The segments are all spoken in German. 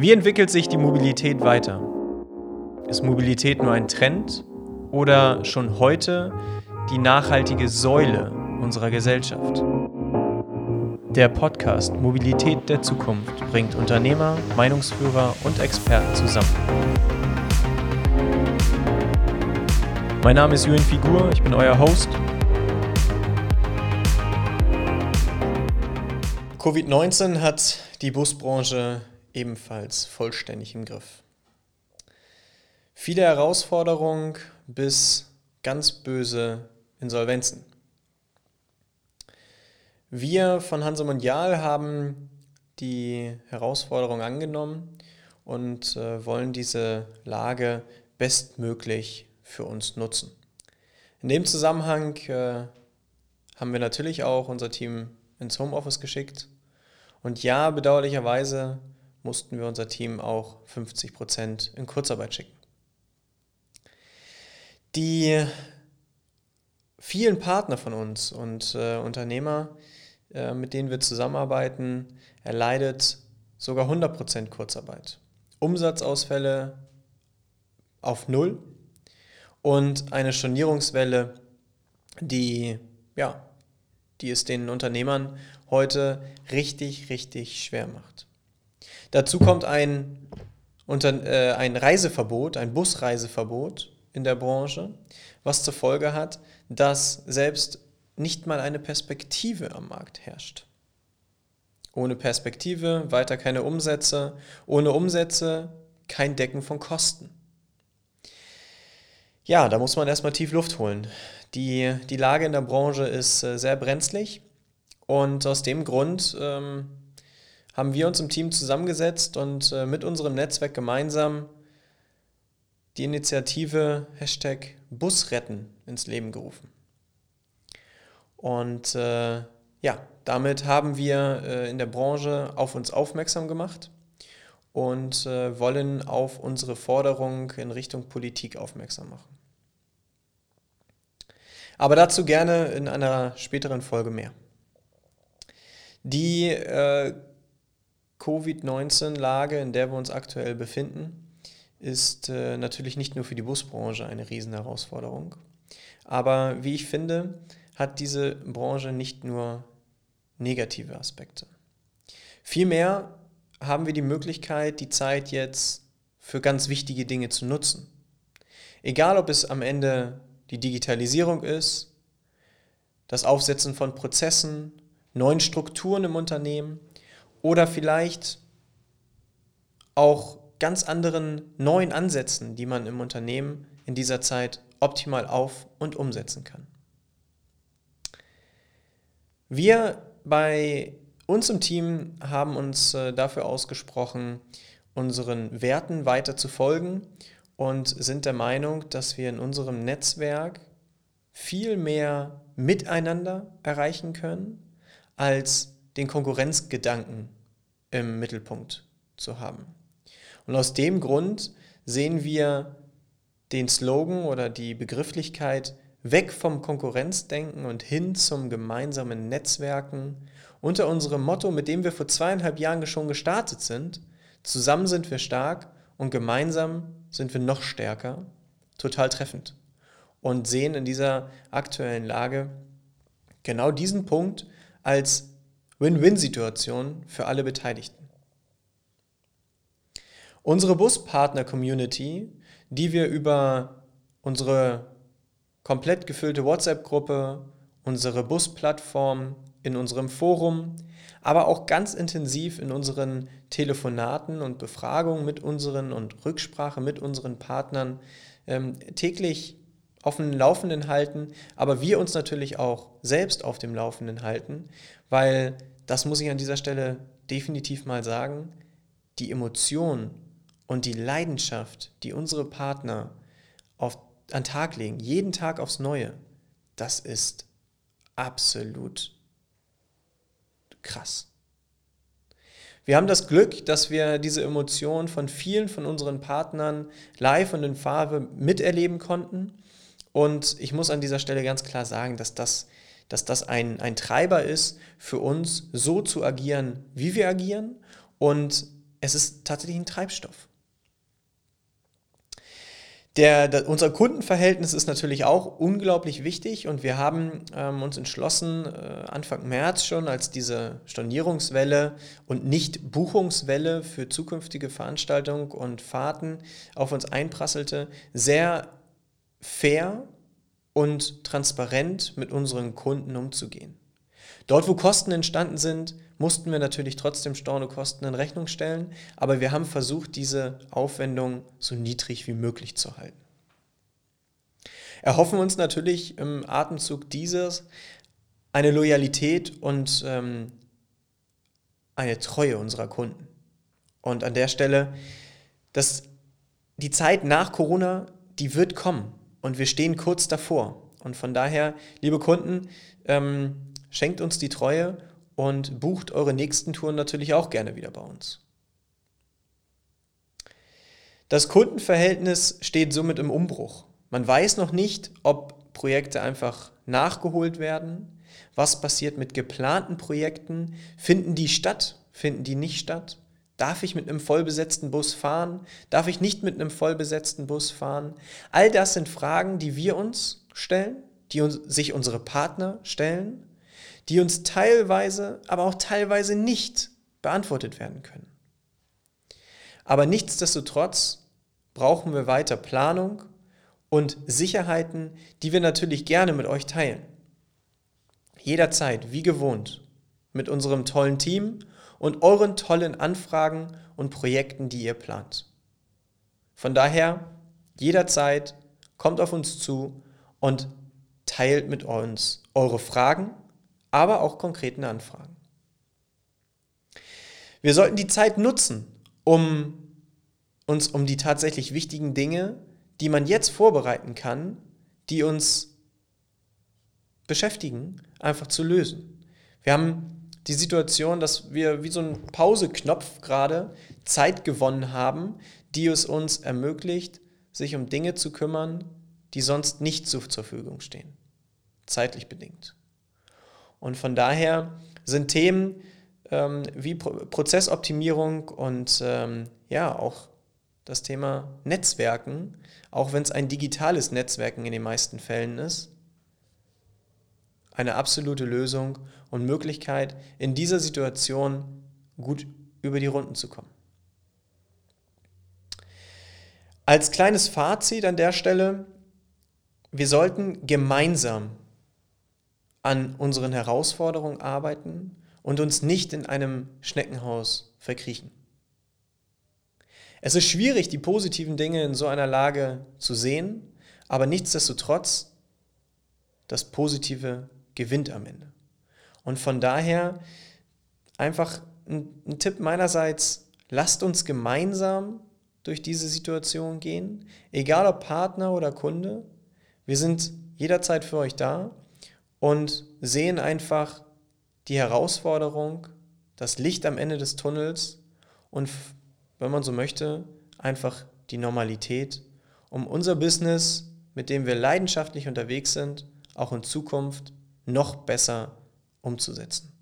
Wie entwickelt sich die Mobilität weiter? Ist Mobilität nur ein Trend oder schon heute die nachhaltige Säule unserer Gesellschaft? Der Podcast Mobilität der Zukunft bringt Unternehmer, Meinungsführer und Experten zusammen. Mein Name ist Julian Figur, ich bin euer Host. Covid-19 hat die Busbranche ebenfalls vollständig im Griff. Viele Herausforderungen bis ganz böse Insolvenzen. Wir von Hanse Mondial haben die Herausforderung angenommen und äh, wollen diese Lage bestmöglich für uns nutzen. In dem Zusammenhang äh, haben wir natürlich auch unser Team ins Homeoffice geschickt. Und ja, bedauerlicherweise mussten wir unser Team auch 50 Prozent in Kurzarbeit schicken. Die vielen Partner von uns und äh, Unternehmer, äh, mit denen wir zusammenarbeiten, erleidet sogar 100 Prozent Kurzarbeit. Umsatzausfälle auf Null und eine Stornierungswelle, die, ja, die es den Unternehmern heute richtig, richtig schwer macht. Dazu kommt ein, unter, äh, ein Reiseverbot, ein Busreiseverbot in der Branche, was zur Folge hat, dass selbst nicht mal eine Perspektive am Markt herrscht. Ohne Perspektive weiter keine Umsätze, ohne Umsätze kein Decken von Kosten. Ja, da muss man erstmal tief Luft holen. Die, die Lage in der Branche ist äh, sehr brenzlig und aus dem Grund ähm, haben wir uns im Team zusammengesetzt und äh, mit unserem Netzwerk gemeinsam die Initiative Hashtag Busretten ins Leben gerufen. Und äh, ja, damit haben wir äh, in der Branche auf uns aufmerksam gemacht und äh, wollen auf unsere Forderung in Richtung Politik aufmerksam machen. Aber dazu gerne in einer späteren Folge mehr. Die äh, Covid-19-Lage, in der wir uns aktuell befinden, ist äh, natürlich nicht nur für die Busbranche eine Riesenherausforderung. Aber wie ich finde, hat diese Branche nicht nur negative Aspekte. Vielmehr haben wir die Möglichkeit, die Zeit jetzt für ganz wichtige Dinge zu nutzen. Egal, ob es am Ende die Digitalisierung ist, das Aufsetzen von Prozessen, neuen Strukturen im Unternehmen oder vielleicht auch ganz anderen neuen Ansätzen, die man im Unternehmen in dieser Zeit optimal auf und umsetzen kann. Wir bei uns im Team haben uns äh, dafür ausgesprochen, unseren Werten weiter zu folgen und sind der Meinung, dass wir in unserem Netzwerk viel mehr miteinander erreichen können, als den Konkurrenzgedanken im Mittelpunkt zu haben. Und aus dem Grund sehen wir den Slogan oder die Begrifflichkeit weg vom Konkurrenzdenken und hin zum gemeinsamen Netzwerken unter unserem Motto, mit dem wir vor zweieinhalb Jahren schon gestartet sind. Zusammen sind wir stark und gemeinsam sind wir noch stärker. Total treffend. Und sehen in dieser aktuellen Lage genau diesen Punkt als Win-Win-Situation für alle Beteiligten. Unsere Buspartner-Community, die wir über unsere komplett gefüllte WhatsApp-Gruppe, unsere Busplattform, in unserem Forum, aber auch ganz intensiv in unseren Telefonaten und Befragungen mit unseren und Rücksprache mit unseren Partnern ähm, täglich auf dem Laufenden halten, aber wir uns natürlich auch selbst auf dem Laufenden halten, weil das muss ich an dieser Stelle definitiv mal sagen, die Emotion und die Leidenschaft, die unsere Partner auf, an Tag legen, jeden Tag aufs Neue, das ist absolut krass. Wir haben das Glück, dass wir diese Emotion von vielen von unseren Partnern live und in Farbe miterleben konnten. Und ich muss an dieser Stelle ganz klar sagen, dass das, dass das ein, ein Treiber ist für uns, so zu agieren, wie wir agieren und es ist tatsächlich ein Treibstoff. Der, der, unser Kundenverhältnis ist natürlich auch unglaublich wichtig und wir haben ähm, uns entschlossen, äh, Anfang März schon, als diese Stornierungswelle und nicht Buchungswelle für zukünftige Veranstaltungen und Fahrten auf uns einprasselte, sehr fair und transparent mit unseren Kunden umzugehen. Dort, wo Kosten entstanden sind, mussten wir natürlich trotzdem Stornokosten in Rechnung stellen, aber wir haben versucht, diese Aufwendung so niedrig wie möglich zu halten. Erhoffen uns natürlich im Atemzug dieses eine Loyalität und ähm, eine Treue unserer Kunden. Und an der Stelle, dass die Zeit nach Corona, die wird kommen und wir stehen kurz davor. Und von daher, liebe Kunden, ähm, schenkt uns die Treue und bucht eure nächsten Touren natürlich auch gerne wieder bei uns. Das Kundenverhältnis steht somit im Umbruch. Man weiß noch nicht, ob Projekte einfach nachgeholt werden. Was passiert mit geplanten Projekten? Finden die statt? Finden die nicht statt? Darf ich mit einem vollbesetzten Bus fahren? Darf ich nicht mit einem vollbesetzten Bus fahren? All das sind Fragen, die wir uns stellen, die uns, sich unsere Partner stellen die uns teilweise, aber auch teilweise nicht beantwortet werden können. Aber nichtsdestotrotz brauchen wir weiter Planung und Sicherheiten, die wir natürlich gerne mit euch teilen. Jederzeit, wie gewohnt, mit unserem tollen Team und euren tollen Anfragen und Projekten, die ihr plant. Von daher, jederzeit kommt auf uns zu und teilt mit uns eure Fragen aber auch konkreten Anfragen. Wir sollten die Zeit nutzen, um uns um die tatsächlich wichtigen Dinge, die man jetzt vorbereiten kann, die uns beschäftigen, einfach zu lösen. Wir haben die Situation, dass wir wie so ein Pauseknopf gerade Zeit gewonnen haben, die es uns ermöglicht, sich um Dinge zu kümmern, die sonst nicht zur Verfügung stehen, zeitlich bedingt. Und von daher sind Themen ähm, wie Pro Prozessoptimierung und ähm, ja auch das Thema Netzwerken, auch wenn es ein digitales Netzwerken in den meisten Fällen ist, eine absolute Lösung und Möglichkeit, in dieser Situation gut über die Runden zu kommen. Als kleines Fazit an der Stelle, wir sollten gemeinsam an unseren Herausforderungen arbeiten und uns nicht in einem Schneckenhaus verkriechen. Es ist schwierig, die positiven Dinge in so einer Lage zu sehen, aber nichtsdestotrotz, das Positive gewinnt am Ende. Und von daher einfach ein, ein Tipp meinerseits, lasst uns gemeinsam durch diese Situation gehen, egal ob Partner oder Kunde. Wir sind jederzeit für euch da und sehen einfach die Herausforderung, das Licht am Ende des Tunnels und, wenn man so möchte, einfach die Normalität, um unser Business, mit dem wir leidenschaftlich unterwegs sind, auch in Zukunft noch besser umzusetzen.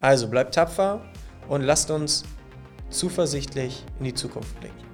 Also bleibt tapfer und lasst uns zuversichtlich in die Zukunft blicken.